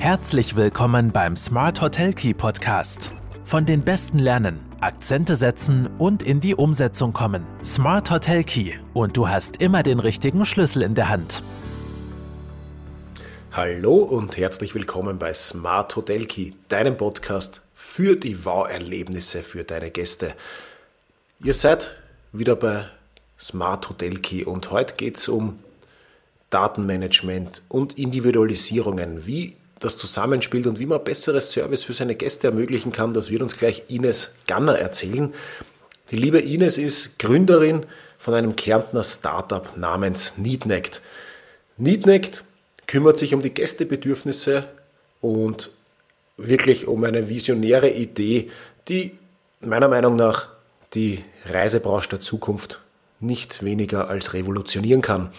Herzlich willkommen beim Smart Hotel Key Podcast. Von den Besten lernen, Akzente setzen und in die Umsetzung kommen. Smart Hotel Key und du hast immer den richtigen Schlüssel in der Hand. Hallo und herzlich willkommen bei Smart Hotel Key, deinem Podcast für die Wow-Erlebnisse für deine Gäste. Ihr seid wieder bei Smart Hotel Key und heute geht es um Datenmanagement und Individualisierungen, wie das zusammenspielt und wie man besseres Service für seine Gäste ermöglichen kann. Das wird uns gleich Ines Ganner erzählen. Die liebe Ines ist Gründerin von einem Kärntner Startup namens Neatnect. Neatnect kümmert sich um die Gästebedürfnisse und wirklich um eine visionäre Idee, die meiner Meinung nach die Reisebranche der Zukunft nicht weniger als revolutionieren kann.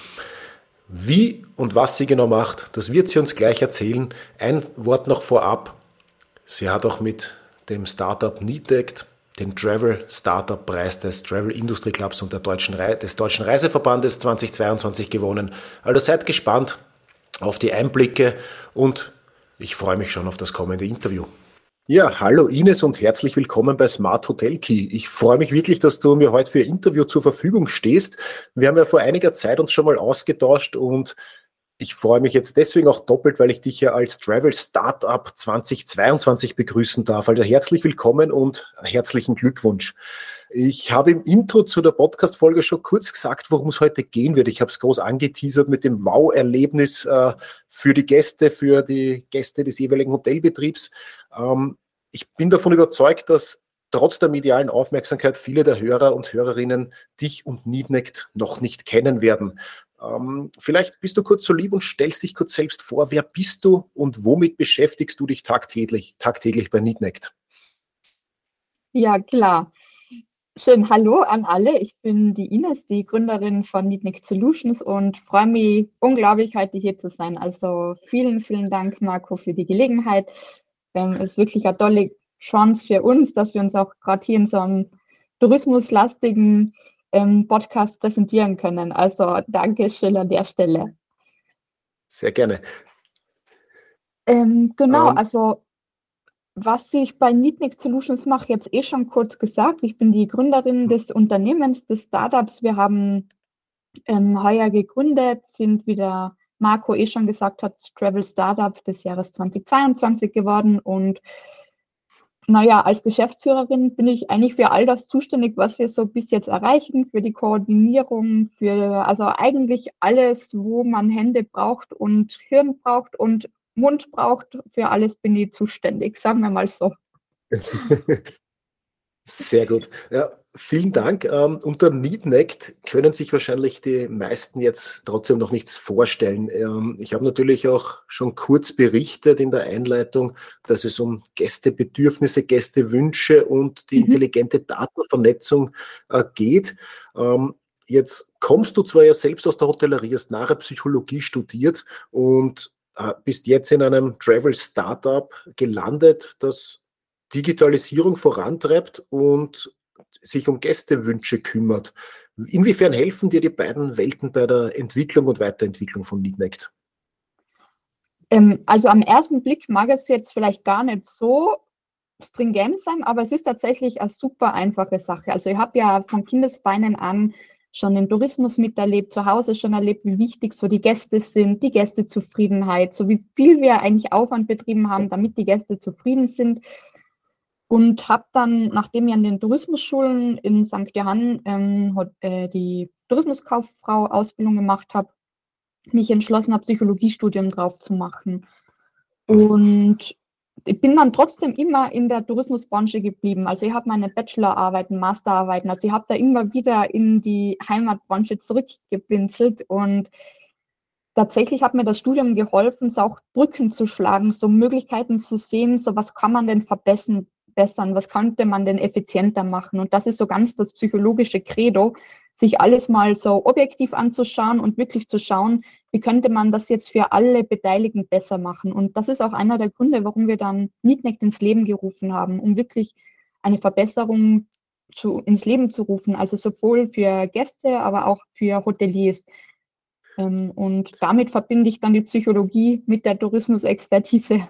Wie und was sie genau macht, das wird sie uns gleich erzählen. Ein Wort noch vorab. Sie hat auch mit dem Startup Neatect den Travel Startup Preis des Travel Industry Clubs und Deutschen des Deutschen Reiseverbandes 2022 gewonnen. Also seid gespannt auf die Einblicke und ich freue mich schon auf das kommende Interview. Ja, hallo Ines und herzlich willkommen bei Smart Hotel Key. Ich freue mich wirklich, dass du mir heute für ein Interview zur Verfügung stehst. Wir haben ja vor einiger Zeit uns schon mal ausgetauscht und ich freue mich jetzt deswegen auch doppelt, weil ich dich ja als Travel Startup 2022 begrüßen darf. Also herzlich willkommen und herzlichen Glückwunsch. Ich habe im Intro zu der Podcast-Folge schon kurz gesagt, worum es heute gehen wird. Ich habe es groß angeteasert mit dem Wow-Erlebnis äh, für die Gäste, für die Gäste des jeweiligen Hotelbetriebs. Ähm, ich bin davon überzeugt, dass trotz der medialen Aufmerksamkeit viele der Hörer und Hörerinnen dich und Neednect noch nicht kennen werden. Ähm, vielleicht bist du kurz so lieb und stellst dich kurz selbst vor. Wer bist du und womit beschäftigst du dich tagtäglich, tagtäglich bei Neednect? Ja, klar. Schön Hallo an alle. Ich bin die Ines, die Gründerin von Neednect Solutions und freue mich unglaublich, heute hier zu sein. Also vielen, vielen Dank, Marco, für die Gelegenheit. Ähm, es ist wirklich eine tolle Chance für uns, dass wir uns auch gerade hier in so einem tourismuslastigen ähm, Podcast präsentieren können. Also danke schön an der Stelle. Sehr gerne. Ähm, genau, um, ähm. also was ich bei Neatnik Solutions mache, jetzt eh schon kurz gesagt. Ich bin die Gründerin des Unternehmens, des Startups. Wir haben ähm, heuer gegründet, sind wieder Marco eh schon gesagt hat, Travel Startup des Jahres 2022 geworden und naja, als Geschäftsführerin bin ich eigentlich für all das zuständig, was wir so bis jetzt erreichen, für die Koordinierung, für also eigentlich alles, wo man Hände braucht und Hirn braucht und Mund braucht, für alles bin ich zuständig, sagen wir mal so. Sehr gut. Ja, vielen Dank. Ähm, unter Neednect können sich wahrscheinlich die meisten jetzt trotzdem noch nichts vorstellen. Ähm, ich habe natürlich auch schon kurz berichtet in der Einleitung, dass es um Gästebedürfnisse, Gästewünsche und die mhm. intelligente Datenvernetzung äh, geht. Ähm, jetzt kommst du zwar ja selbst aus der Hotellerie, hast nachher Psychologie studiert und äh, bist jetzt in einem Travel Startup gelandet, das Digitalisierung vorantreibt und sich um Gästewünsche kümmert. Inwiefern helfen dir die beiden Welten bei der Entwicklung und Weiterentwicklung von Leadnect? Ähm, also am ersten Blick mag es jetzt vielleicht gar nicht so stringent sein, aber es ist tatsächlich eine super einfache Sache. Also ich habe ja von Kindesbeinen an schon den Tourismus miterlebt, zu Hause schon erlebt, wie wichtig so die Gäste sind, die Gästezufriedenheit, so wie viel wir eigentlich Aufwand betrieben haben, damit die Gäste zufrieden sind und habe dann, nachdem ich an den Tourismusschulen in St. Johann ähm, äh, die Tourismuskauffrau-Ausbildung gemacht habe, mich entschlossen, ein Psychologiestudium drauf zu machen. Und ich bin dann trotzdem immer in der Tourismusbranche geblieben. Also ich habe meine Bachelorarbeiten, Masterarbeiten, also ich habe da immer wieder in die Heimatbranche zurückgepinselt und tatsächlich hat mir das Studium geholfen, so auch Brücken zu schlagen, so Möglichkeiten zu sehen, so was kann man denn verbessern, verbessern? Was könnte man denn effizienter machen? Und das ist so ganz das psychologische Credo, sich alles mal so objektiv anzuschauen und wirklich zu schauen, wie könnte man das jetzt für alle Beteiligten besser machen. Und das ist auch einer der Gründe, warum wir dann Neatneck ins Leben gerufen haben, um wirklich eine Verbesserung zu, ins Leben zu rufen, also sowohl für Gäste, aber auch für Hoteliers. Ähm, und damit verbinde ich dann die Psychologie mit der Tourismusexpertise.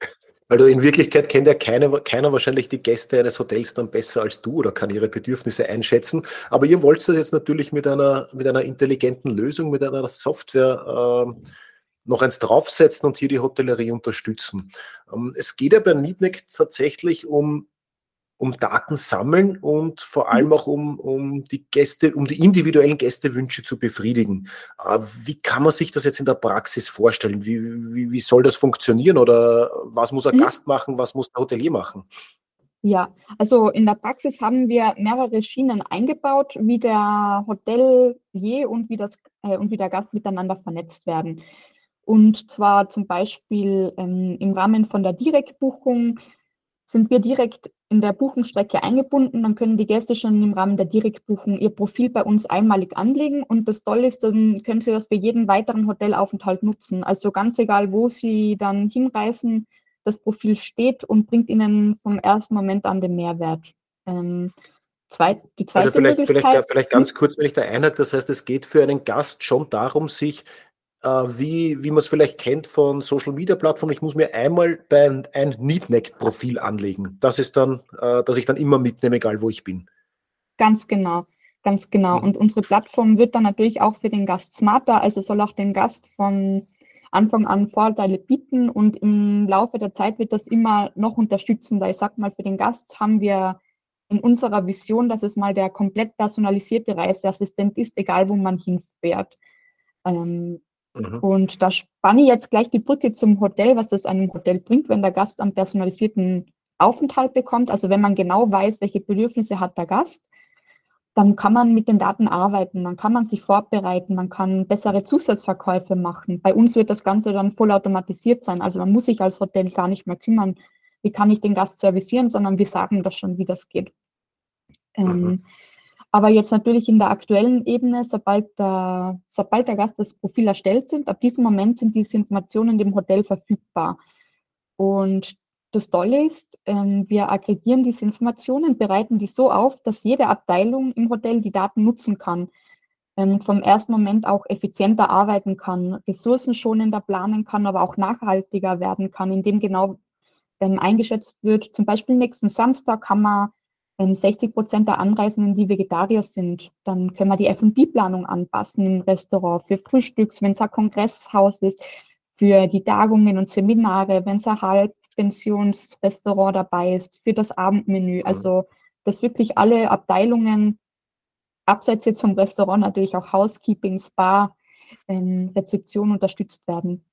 Also in Wirklichkeit kennt ja keiner, keiner wahrscheinlich die Gäste eines Hotels dann besser als du oder kann ihre Bedürfnisse einschätzen. Aber ihr wollt das jetzt natürlich mit einer, mit einer intelligenten Lösung, mit einer Software äh, noch eins draufsetzen und hier die Hotellerie unterstützen. Ähm, es geht ja bei Neatneck tatsächlich um um Daten sammeln und vor allem mhm. auch um, um die Gäste, um die individuellen Gästewünsche zu befriedigen. Äh, wie kann man sich das jetzt in der Praxis vorstellen? Wie, wie, wie soll das funktionieren? Oder was muss ein mhm. Gast machen? Was muss der Hotelier machen? Ja, also in der Praxis haben wir mehrere Schienen eingebaut, wie der Hotelier und wie, das, äh, und wie der Gast miteinander vernetzt werden. Und zwar zum Beispiel ähm, im Rahmen von der Direktbuchung sind wir direkt in der Buchungsstrecke eingebunden. Dann können die Gäste schon im Rahmen der Direktbuchung ihr Profil bei uns einmalig anlegen. Und das Tolle ist, dann können sie das für jeden weiteren Hotelaufenthalt nutzen. Also ganz egal, wo sie dann hinreisen, das Profil steht und bringt ihnen vom ersten Moment an den Mehrwert. Ähm, zweit, die zweite also vielleicht, vielleicht, vielleicht ganz kurz, wenn ich da einhake, das heißt, es geht für einen Gast schon darum, sich wie, wie man es vielleicht kennt von Social Media Plattformen. Ich muss mir einmal bei ein Neatneck-Profil anlegen. Das ist dann, äh, dass ich dann immer mitnehme, egal wo ich bin. Ganz genau, ganz genau. Mhm. Und unsere Plattform wird dann natürlich auch für den Gast smarter, also soll auch den Gast von Anfang an Vorteile bieten und im Laufe der Zeit wird das immer noch unterstützender. Ich sag mal, für den Gast haben wir in unserer Vision, dass es mal der komplett personalisierte Reiseassistent ist, egal wo man hinfährt. Ähm, Mhm. Und da spanne ich jetzt gleich die Brücke zum Hotel, was das einem Hotel bringt, wenn der Gast einen personalisierten Aufenthalt bekommt. Also wenn man genau weiß, welche Bedürfnisse hat der Gast, dann kann man mit den Daten arbeiten, dann kann man sich vorbereiten, man kann bessere Zusatzverkäufe machen. Bei uns wird das Ganze dann voll automatisiert sein. Also man muss sich als Hotel gar nicht mehr kümmern, wie kann ich den Gast servicieren, sondern wir sagen das schon, wie das geht. Ähm, mhm. Ähm, aber jetzt natürlich in der aktuellen Ebene, sobald der, sobald der Gast das Profil erstellt sind, ab diesem Moment sind diese Informationen dem Hotel verfügbar. Und das Tolle ist, ähm, wir aggregieren diese Informationen, bereiten die so auf, dass jede Abteilung im Hotel die Daten nutzen kann, ähm, vom ersten Moment auch effizienter arbeiten kann, ressourcenschonender planen kann, aber auch nachhaltiger werden kann, indem genau ähm, eingeschätzt wird, zum Beispiel nächsten Samstag man wenn 60 Prozent der Anreisenden die Vegetarier sind, dann können wir die F&B-Planung anpassen im Restaurant für Frühstücks, wenn es ein Kongresshaus ist, für die Tagungen und Seminare, wenn es ein Halbpensionsrestaurant dabei ist, für das Abendmenü. Mhm. Also, dass wirklich alle Abteilungen, abseits jetzt vom Restaurant natürlich auch Housekeeping, Spa, ähm, Rezeption unterstützt werden.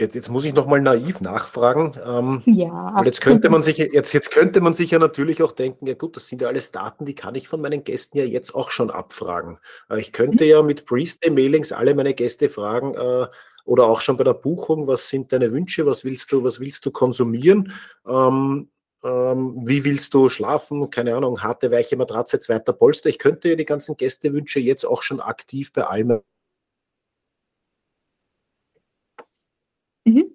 Jetzt, jetzt muss ich nochmal naiv nachfragen. Ähm, ja. Jetzt könnte, man sich, jetzt, jetzt könnte man sich ja natürlich auch denken, ja gut, das sind ja alles Daten, die kann ich von meinen Gästen ja jetzt auch schon abfragen. Äh, ich könnte ja mit Pre-Stay-Mailings alle meine Gäste fragen äh, oder auch schon bei der Buchung, was sind deine Wünsche, was willst du, was willst du konsumieren? Ähm, ähm, wie willst du schlafen? Keine Ahnung, harte, weiche Matratze, zweiter Polster. Ich könnte ja die ganzen Gästewünsche jetzt auch schon aktiv bei allen Mhm.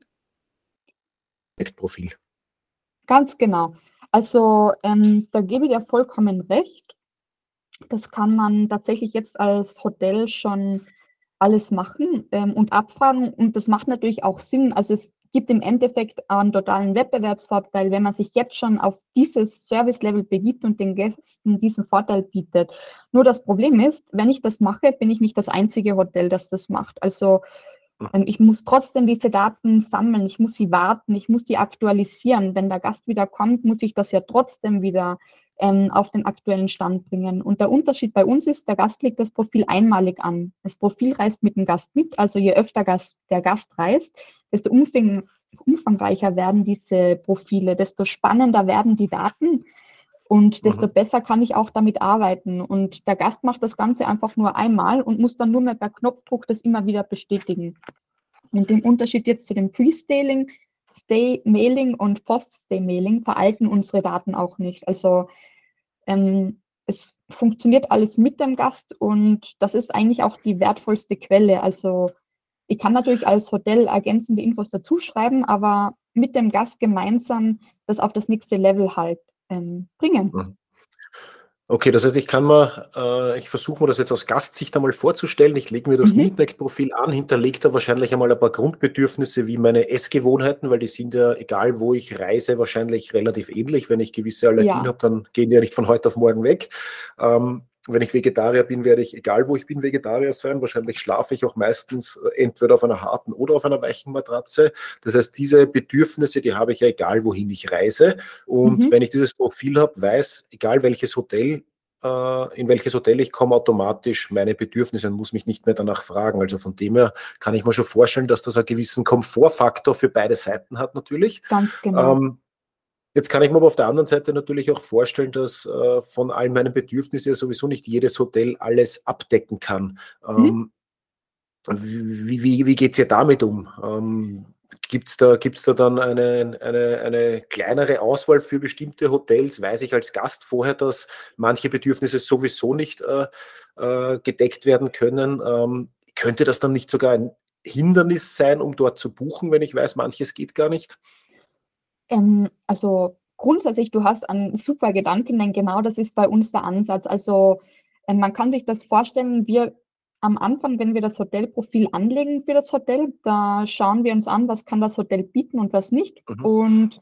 Profil. Ganz genau. Also ähm, da gebe ich dir vollkommen recht. Das kann man tatsächlich jetzt als Hotel schon alles machen ähm, und abfragen. Und das macht natürlich auch Sinn. Also es gibt im Endeffekt einen totalen Wettbewerbsvorteil, wenn man sich jetzt schon auf dieses Service-Level begibt und den Gästen diesen Vorteil bietet. Nur das Problem ist, wenn ich das mache, bin ich nicht das einzige Hotel, das das macht. Also ich muss trotzdem diese Daten sammeln, ich muss sie warten, ich muss die aktualisieren. Wenn der Gast wieder kommt, muss ich das ja trotzdem wieder ähm, auf den aktuellen Stand bringen. Und der Unterschied bei uns ist, der Gast legt das Profil einmalig an. Das Profil reist mit dem Gast mit, also je öfter Gast, der Gast reist, desto umfang, umfangreicher werden diese Profile, desto spannender werden die Daten und desto mhm. besser kann ich auch damit arbeiten. Und der Gast macht das Ganze einfach nur einmal und muss dann nur mehr per Knopfdruck das immer wieder bestätigen. Und im Unterschied jetzt zu dem Pre-Staling, Stay-Mailing und Post-Stay-Mailing veralten unsere Daten auch nicht. Also ähm, es funktioniert alles mit dem Gast und das ist eigentlich auch die wertvollste Quelle. Also ich kann natürlich als Hotel ergänzende Infos dazuschreiben, aber mit dem Gast gemeinsam das auf das nächste Level halt ähm, bringen. Okay, das heißt, ich kann mir, äh, ich versuche mir das jetzt aus Gastsicht einmal vorzustellen. Ich lege mir das Mhm. Neatneck-Profil an, hinterlege da wahrscheinlich einmal ein paar Grundbedürfnisse wie meine Essgewohnheiten, weil die sind ja, egal wo ich reise, wahrscheinlich relativ ähnlich. Wenn ich gewisse Allergien Ja, habe, dann gehen die ja nicht von heute auf morgen weg. Ähm, wenn ich Vegetarier bin, werde ich, egal wo ich bin, Vegetarier sein. Wahrscheinlich schlafe ich auch meistens äh, entweder auf einer harten oder auf einer weichen Matratze. Das heißt, diese Bedürfnisse, die habe ich ja egal, wohin ich reise. Und mhm. wenn ich dieses Profil habe, weiß, egal welches Hotel, äh, in welches Hotel ich komme, automatisch meine Bedürfnisse und muss mich nicht mehr danach fragen. Also von dem her kann ich mir schon vorstellen, dass das einen gewissen Komfortfaktor für beide Seiten hat natürlich. Ganz genau. Ähm, Jetzt kann ich mir aber auf der anderen Seite natürlich auch vorstellen, dass äh, von all meinen Bedürfnissen ja sowieso nicht jedes Hotel alles abdecken kann. Mhm. Ähm, wie wie, wie geht es ihr damit um? Ähm, Gibt es da, gibt's da dann eine, eine, eine kleinere Auswahl für bestimmte Hotels? Weiß ich als Gast vorher, dass manche Bedürfnisse sowieso nicht äh, äh, gedeckt werden können? Ähm, könnte das dann nicht sogar ein Hindernis sein, um dort zu buchen, wenn ich weiß, manches geht gar nicht? Ähm, also grundsätzlich, du hast einen super Gedanken, denn genau das ist bei uns der Ansatz. Also ähm, man kann sich das vorstellen, wir am Anfang, wenn wir das Hotelprofil anlegen für das Hotel, da schauen wir uns an, was kann das Hotel bieten und was nicht. Mhm. Und,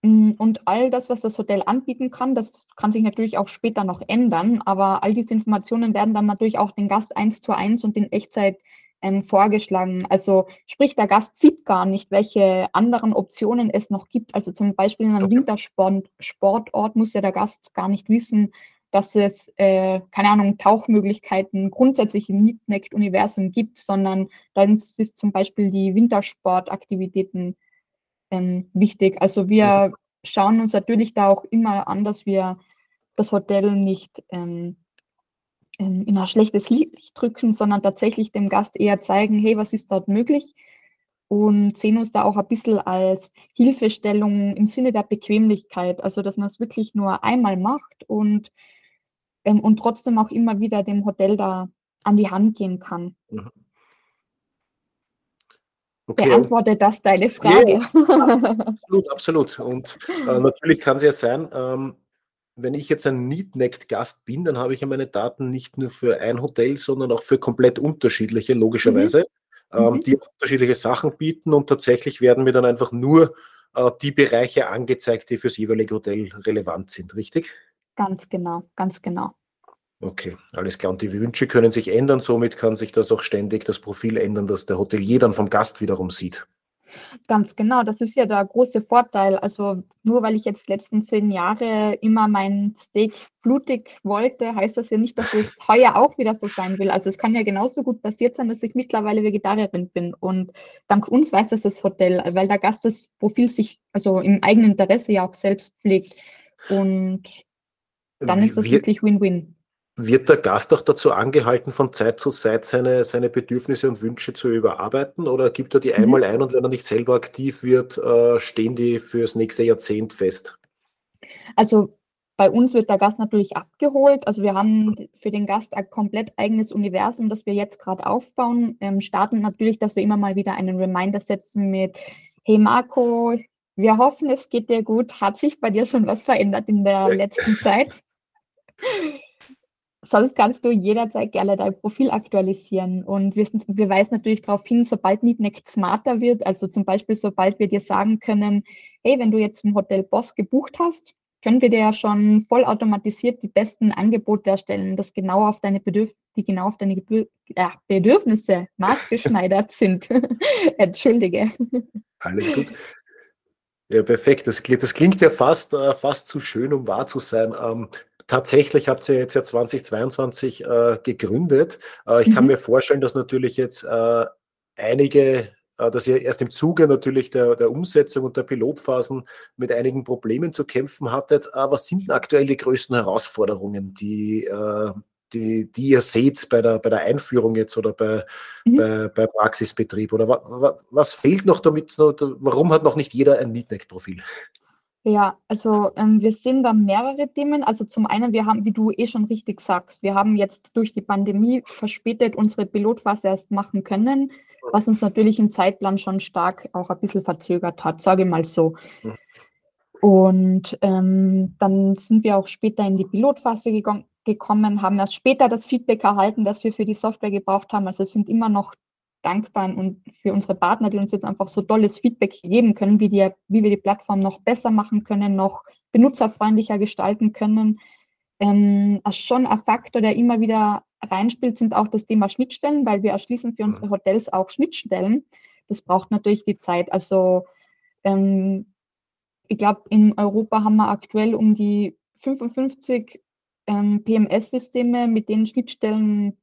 mm, und all das, was das Hotel anbieten kann, das kann sich natürlich auch später noch ändern, aber all diese Informationen werden dann natürlich auch den Gast eins zu eins und in Echtzeit ähm, vorgeschlagen. Also sprich, der Gast sieht gar nicht, welche anderen Optionen es noch gibt. Also zum Beispiel in einem Okay. Wintersport Sportort muss ja der Gast gar nicht wissen, dass es, äh, keine Ahnung, Tauchmöglichkeiten grundsätzlich im Neatnect-Universum gibt, sondern dann ist, zum Beispiel die Wintersportaktivitäten ähm, wichtig. Also wir schauen uns natürlich da auch immer an, dass wir das Hotel nicht ähm, ähm, in ein schlechtes Licht drücken, sondern tatsächlich dem Gast eher zeigen, hey, was ist dort möglich? Und sehen uns da auch ein bisschen als Hilfestellung im Sinne der Bequemlichkeit, also dass man es wirklich nur einmal macht und, ähm, und trotzdem auch immer wieder dem Hotel da an die Hand gehen kann. Mhm. Okay, und Beantwortet das deine ja, Frage? absolut, absolut. Und äh, natürlich kann es ja sein, ähm, wenn ich jetzt ein Neatnecked-Gast bin, dann habe ich ja meine Daten nicht nur für ein Hotel, sondern auch für komplett unterschiedliche, Mhm, logischerweise, ähm, mhm, die unterschiedliche Sachen bieten und tatsächlich werden mir dann einfach nur äh, die Bereiche angezeigt, die fürs jeweilige Hotel relevant sind, richtig? ganz genau, ganz genau. Okay, alles klar. Und die Wünsche können sich ändern, somit kann sich das auch ständig das Profil ändern, dass der Hotelier dann vom Gast wiederum sieht. Ganz genau, das ist ja der große Vorteil. Also nur weil ich jetzt die letzten zehn Jahre immer mein Steak blutig wollte, heißt das ja nicht, dass es heuer auch wieder so sein will. Also es kann ja genauso gut passiert sein, dass ich mittlerweile Vegetarierin bin. Und dank uns weiß das das Hotel, weil der Gast das Profil sich also im eigenen Interesse ja auch selbst pflegt. Und dann ist das Wir, wirklich Win-Win. Wird der Gast auch dazu angehalten, von Zeit zu Zeit seine, seine Bedürfnisse und Wünsche zu überarbeiten? Oder gibt er die Mhm. einmal ein und wenn er nicht selber aktiv wird, äh, stehen die fürs nächste Jahrzehnt fest? Also bei uns wird der Gast natürlich abgeholt. Also wir haben für den Gast ein komplett eigenes Universum, das wir jetzt gerade aufbauen. Ähm, starten natürlich, dass wir immer mal wieder einen Reminder setzen mit, hey Marco, wir hoffen, es geht dir gut. Hat sich bei dir schon was verändert in der letzten Zeit? Sonst kannst du jederzeit gerne dein Profil aktualisieren. Und wir, wir weisen natürlich darauf hin, sobald Neatneck smarter wird, also zum Beispiel, sobald wir dir sagen können, hey, wenn du jetzt im Hotel Boss gebucht hast, können wir dir ja schon vollautomatisiert die besten Angebote erstellen, das genau auf deine Bedürf die genau auf deine Gebür ja, Bedürfnisse maßgeschneidert sind. Entschuldige. Alles gut. Ja, perfekt. Das, klingt- das klingt ja fast, äh, fast zu schön, um wahr zu sein. Ähm, tatsächlich habt ihr jetzt ja 2022 äh, gegründet. Äh, ich kann Mhm. mir vorstellen, dass natürlich jetzt äh, einige, äh, dass ihr erst im Zuge natürlich der, der Umsetzung und der Pilotphasen mit einigen Problemen zu kämpfen hattet. Äh, was sind denn aktuell die größten Herausforderungen, die, äh, die, die ihr seht bei der, bei der Einführung jetzt oder bei, Mhm. bei, bei Praxisbetrieb? Oder wa, wa, was fehlt noch damit? Warum hat noch nicht jeder ein Neatneck-Profil? Ja, also ähm, wir sehen da mehrere Themen. Also zum einen, wir haben, wie du eh schon richtig sagst, wir haben jetzt durch die Pandemie verspätet unsere Pilotphase erst machen können, was uns natürlich im Zeitplan schon stark auch ein bisschen verzögert hat, sage ich mal so. Mhm. Und ähm, dann sind wir auch später in die Pilotphase gegangen, gekommen, haben erst später das Feedback erhalten, das wir für die Software gebraucht haben. Also sind immer noch dankbar und für unsere Partner, die uns jetzt einfach so tolles Feedback geben können, wie, die, wie wir die Plattform noch besser machen können, noch benutzerfreundlicher gestalten können. Ähm, schon ein Faktor, der immer wieder reinspielt, sind auch das Thema Schnittstellen, weil wir erschließen für unsere Hotels auch Schnittstellen. Das braucht natürlich die Zeit. Also ähm, ich glaube, in Europa haben wir aktuell um die 55 ähm, PMS-Systeme, mit denen Schnittstellen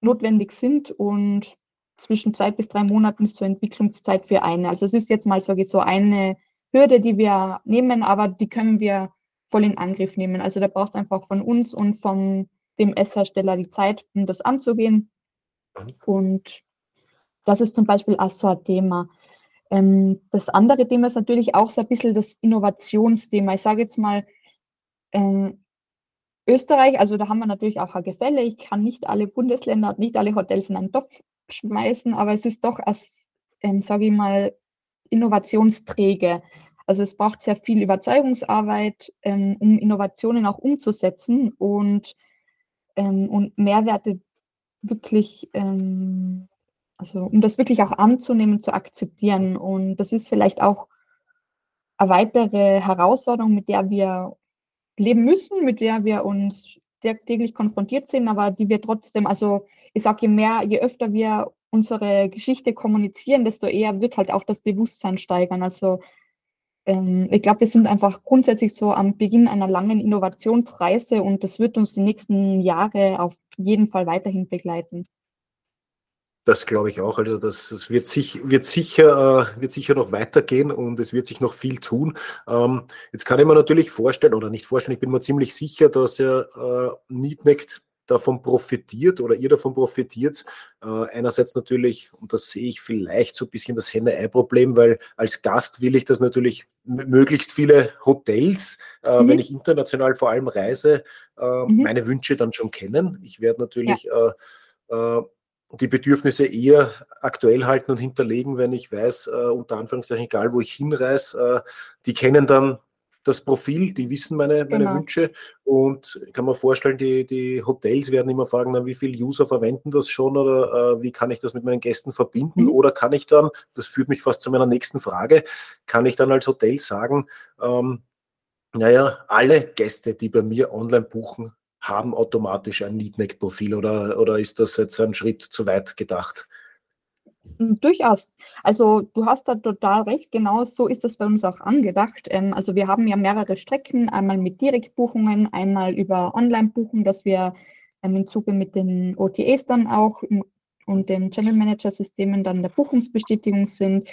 notwendig sind und zwischen zwei bis drei Monaten ist zur Entwicklungszeit für eine. Also es ist jetzt mal sage ich, so eine Hürde, die wir nehmen, aber die können wir voll in Angriff nehmen. Also da braucht es einfach von uns und vom DMS-Hersteller die Zeit, um das anzugehen. Und das ist zum Beispiel auch so ein Thema. Ähm, das andere Thema ist natürlich auch so ein bisschen das Innovationsthema. Ich sage jetzt mal, ähm, Österreich, also da haben wir natürlich auch ein Gefälle. Ich kann nicht alle Bundesländer und nicht alle Hotels in einen Topf schmeißen, aber es ist doch ähm, sage ich mal, innovationsträge. Also es braucht sehr viel Überzeugungsarbeit, ähm, um Innovationen auch umzusetzen und, ähm, und Mehrwerte wirklich, ähm, also um das wirklich auch anzunehmen, zu akzeptieren. Und das ist vielleicht auch eine weitere Herausforderung, mit der wir leben müssen, mit der wir uns täglich konfrontiert sind, aber die wir trotzdem, also ich sage, je mehr, je öfter wir unsere Geschichte kommunizieren, desto eher wird halt auch das Bewusstsein steigern. Also ähm, ich glaube, wir sind einfach grundsätzlich so am Beginn einer langen Innovationsreise und das wird uns die nächsten Jahre auf jeden Fall weiterhin begleiten. Das glaube ich auch. Also das, das wird, sich, wird, sicher, äh, wird sicher noch weitergehen und es wird sich noch viel tun. Ähm, jetzt kann ich mir natürlich vorstellen, oder nicht vorstellen, ich bin mir ziemlich sicher, dass ja äh, Neatneck davon profitiert oder ihr davon profitiert. Äh, einerseits natürlich, und das sehe ich vielleicht so ein bisschen das Henne-Ei-Problem, weil als Gast will ich das natürlich möglichst viele Hotels, äh, mhm. wenn ich international vor allem reise, äh, mhm. meine Wünsche dann schon kennen. Ich werde natürlich ja. Äh, äh, die Bedürfnisse eher aktuell halten und hinterlegen, wenn ich weiß, äh, unter Anführungszeichen, egal wo ich hinreise, die kennen dann das Profil, die wissen meine, meine genau. Wünsche und ich kann mir vorstellen, die, die Hotels werden immer fragen, na, wie viele User verwenden das schon oder äh, wie kann ich das mit meinen Gästen verbinden mhm. oder kann ich dann, das führt mich fast zu meiner nächsten Frage, kann ich dann als Hotel sagen, ähm, naja, alle Gäste, die bei mir online buchen, haben automatisch ein Neatneck-Profil oder, oder ist das jetzt ein Schritt zu weit gedacht? Hm, durchaus. Also du hast da total recht, genau so ist das bei uns auch angedacht. Ähm, also wir haben ja mehrere Strecken, einmal mit Direktbuchungen, einmal über Online-Buchungen, dass wir ähm, im Zuge mit den OTAs dann auch und den Channel Manager Systemen dann der Buchungsbestätigung sind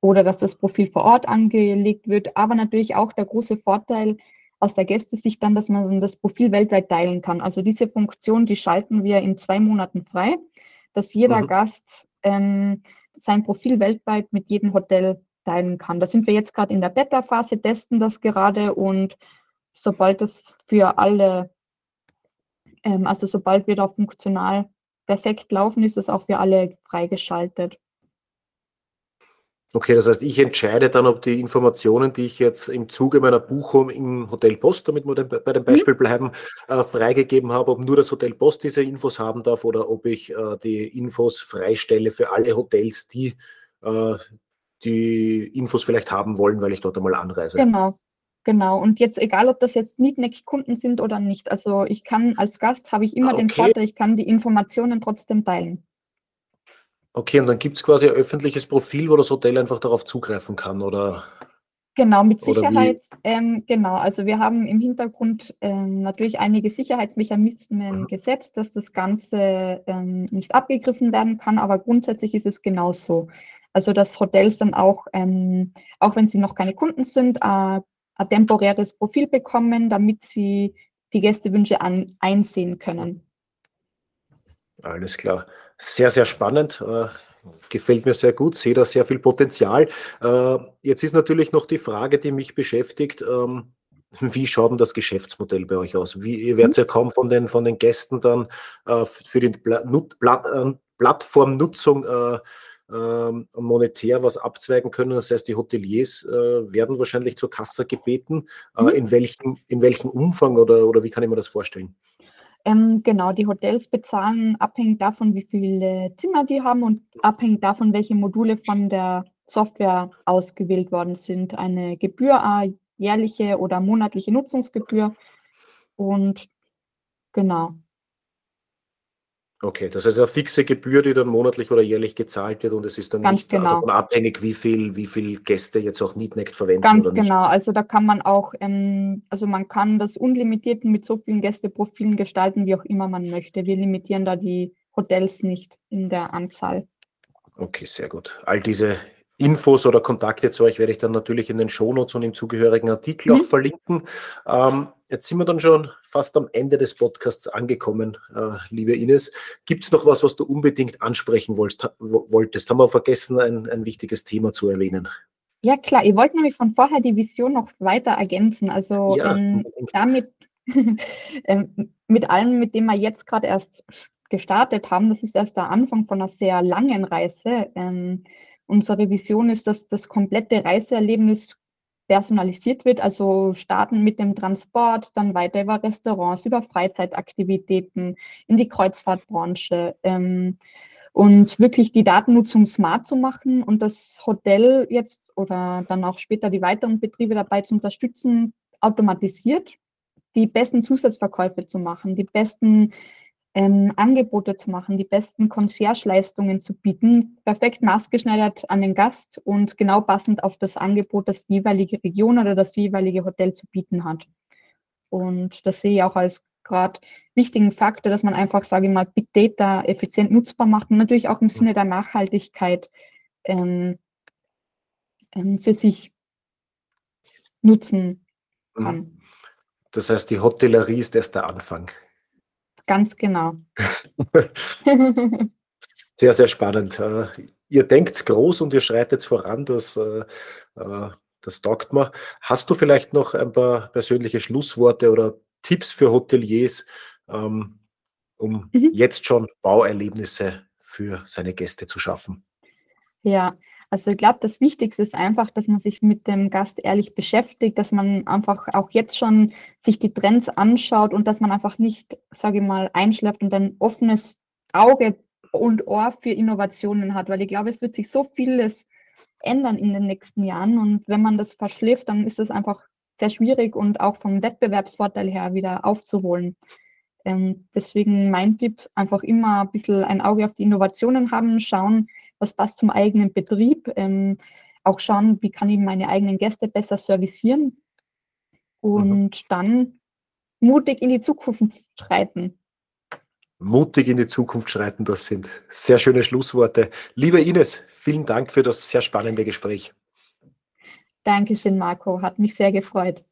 oder dass das Profil vor Ort angelegt wird. Aber natürlich auch der große Vorteil aus der Gästesicht dann, dass man das Profil weltweit teilen kann. Also diese Funktion, die schalten wir in zwei Monaten frei, dass jeder mhm. Gast ähm, sein Profil weltweit mit jedem Hotel teilen kann. Da sind wir jetzt gerade in der Beta-Phase, testen das gerade und sobald das für alle, ähm, also sobald wir da funktional perfekt laufen, ist es auch für alle freigeschaltet. Okay, das heißt, ich entscheide dann, ob die Informationen, die ich jetzt im Zuge meiner Buchung im Hotel Post, damit wir bei dem mhm. Beispiel bleiben, äh, freigegeben habe, ob nur das Hotel Post diese Infos haben darf oder ob ich äh, die Infos freistelle für alle Hotels, die äh, die Infos vielleicht haben wollen, weil ich dort einmal anreise. Genau, genau. Und jetzt egal, ob das jetzt Mietneck-Kunden sind oder nicht. Also ich kann als Gast habe ich immer ah, okay. den Vorteil, ich kann die Informationen trotzdem teilen. Okay, und dann gibt es quasi ein öffentliches Profil, wo das Hotel einfach darauf zugreifen kann, oder? Genau, mit Sicherheit. Ähm, genau, also wir haben im Hintergrund ähm, natürlich einige Sicherheitsmechanismen mhm. gesetzt, dass das Ganze ähm, nicht abgegriffen werden kann, aber grundsätzlich ist es genauso. Also dass Hotels dann auch, ähm, auch wenn sie noch keine Kunden sind, äh, ein temporäres Profil bekommen, damit sie die Gästewünsche an, einsehen können. Alles klar. Sehr, sehr spannend. Äh, gefällt mir sehr gut, sehe da sehr viel Potenzial. Äh, jetzt ist natürlich noch die Frage, die mich beschäftigt. Ähm, wie schaut denn das Geschäftsmodell bei euch aus? Wie, ihr werdet mhm. ja kaum von den, von den Gästen dann äh, für die Pla Nut Pla Plattformnutzung ähm, monetär was abzweigen können. Das heißt, die Hoteliers werden wahrscheinlich zur Kasse gebeten. Mhm. in, welchem, in welchem Umfang oder, oder wie kann ich mir das vorstellen? Ähm, genau, die Hotels bezahlen abhängig davon, wie viele Zimmer die haben und abhängig davon, welche Module von der Software ausgewählt worden sind. Eine Gebühr, eine jährliche oder monatliche Nutzungsgebühr. Und genau. Okay, das ist eine fixe Gebühr, die dann monatlich oder jährlich gezahlt wird und es ist dann Ganz nicht genau. davon abhängig, wie viel, wie viel Gäste jetzt auch Neatnect verwenden Ganz oder nicht. genau, also da kann man auch, ähm, also man kann das unlimitiert mit so vielen Gästeprofilen gestalten, wie auch immer man möchte. Wir limitieren da die Hotels nicht in der Anzahl. Okay, sehr gut. All diese Infos oder Kontakte zu euch werde ich dann natürlich in den Shownotes und im zugehörigen Artikel mhm. auch verlinken. Ähm, jetzt sind wir dann schon fast am Ende des Podcasts angekommen, äh, liebe Ines. Gibt es noch was, was du unbedingt ansprechen wolltest? wolltest? Haben wir vergessen, ein, ein wichtiges Thema zu erwähnen? Ja, klar. Ich wollte nämlich von vorher die Vision noch weiter ergänzen. Also ja, ähm, damit, ähm, mit allem, mit dem wir jetzt gerade erst gestartet haben, das ist erst der Anfang von einer sehr langen Reise. Ähm, Unsere Vision ist, dass das komplette Reiseerlebnis personalisiert wird, also starten mit dem Transport, dann weiter über Restaurants, über Freizeitaktivitäten in die Kreuzfahrtbranche ähm, und wirklich die Datennutzung smart zu machen und das Hotel jetzt oder dann auch später die weiteren Betriebe dabei zu unterstützen, automatisiert die besten Zusatzverkäufe zu machen, die besten ähm, Angebote zu machen, die besten Concierge-Leistungen zu bieten, perfekt maßgeschneidert an den Gast und genau passend auf das Angebot, das die jeweilige Region oder das jeweilige Hotel zu bieten hat. Und das sehe ich auch als gerade wichtigen Faktor, dass man einfach, sage ich mal, Big Data effizient nutzbar macht und natürlich auch im Sinne der Nachhaltigkeit ähm, ähm, für sich nutzen kann. Mhm. Das heißt, die Hotellerie ist erst der Anfang. Ganz genau. sehr, sehr spannend. Äh, ihr denkt groß und ihr schreitet voran, das, äh, äh, das taugt mir. Hast du vielleicht noch ein paar persönliche Schlussworte oder Tipps für Hoteliers, ähm, um mhm. jetzt schon Bauerlebnisse für seine Gäste zu schaffen? Ja, also ich glaube, das Wichtigste ist einfach, dass man sich mit dem Gast ehrlich beschäftigt, dass man einfach auch jetzt schon sich die Trends anschaut und dass man einfach nicht, sage ich mal, einschläft und ein offenes Auge und Ohr für Innovationen hat, weil ich glaube, es wird sich so vieles ändern in den nächsten Jahren und wenn man das verschläft, dann ist es einfach sehr schwierig und auch vom Wettbewerbsvorteil her wieder aufzuholen. Ähm, deswegen mein Tipp, einfach immer ein bisschen ein Auge auf die Innovationen haben, schauen, was passt zum eigenen Betrieb, ähm, auch schauen, wie kann ich meine eigenen Gäste besser servicieren und mhm. dann mutig in die Zukunft schreiten. Mutig in die Zukunft schreiten, das sind sehr schöne Schlussworte. Liebe Ines, vielen Dank für das sehr spannende Gespräch. Dankeschön, Marco, hat mich sehr gefreut.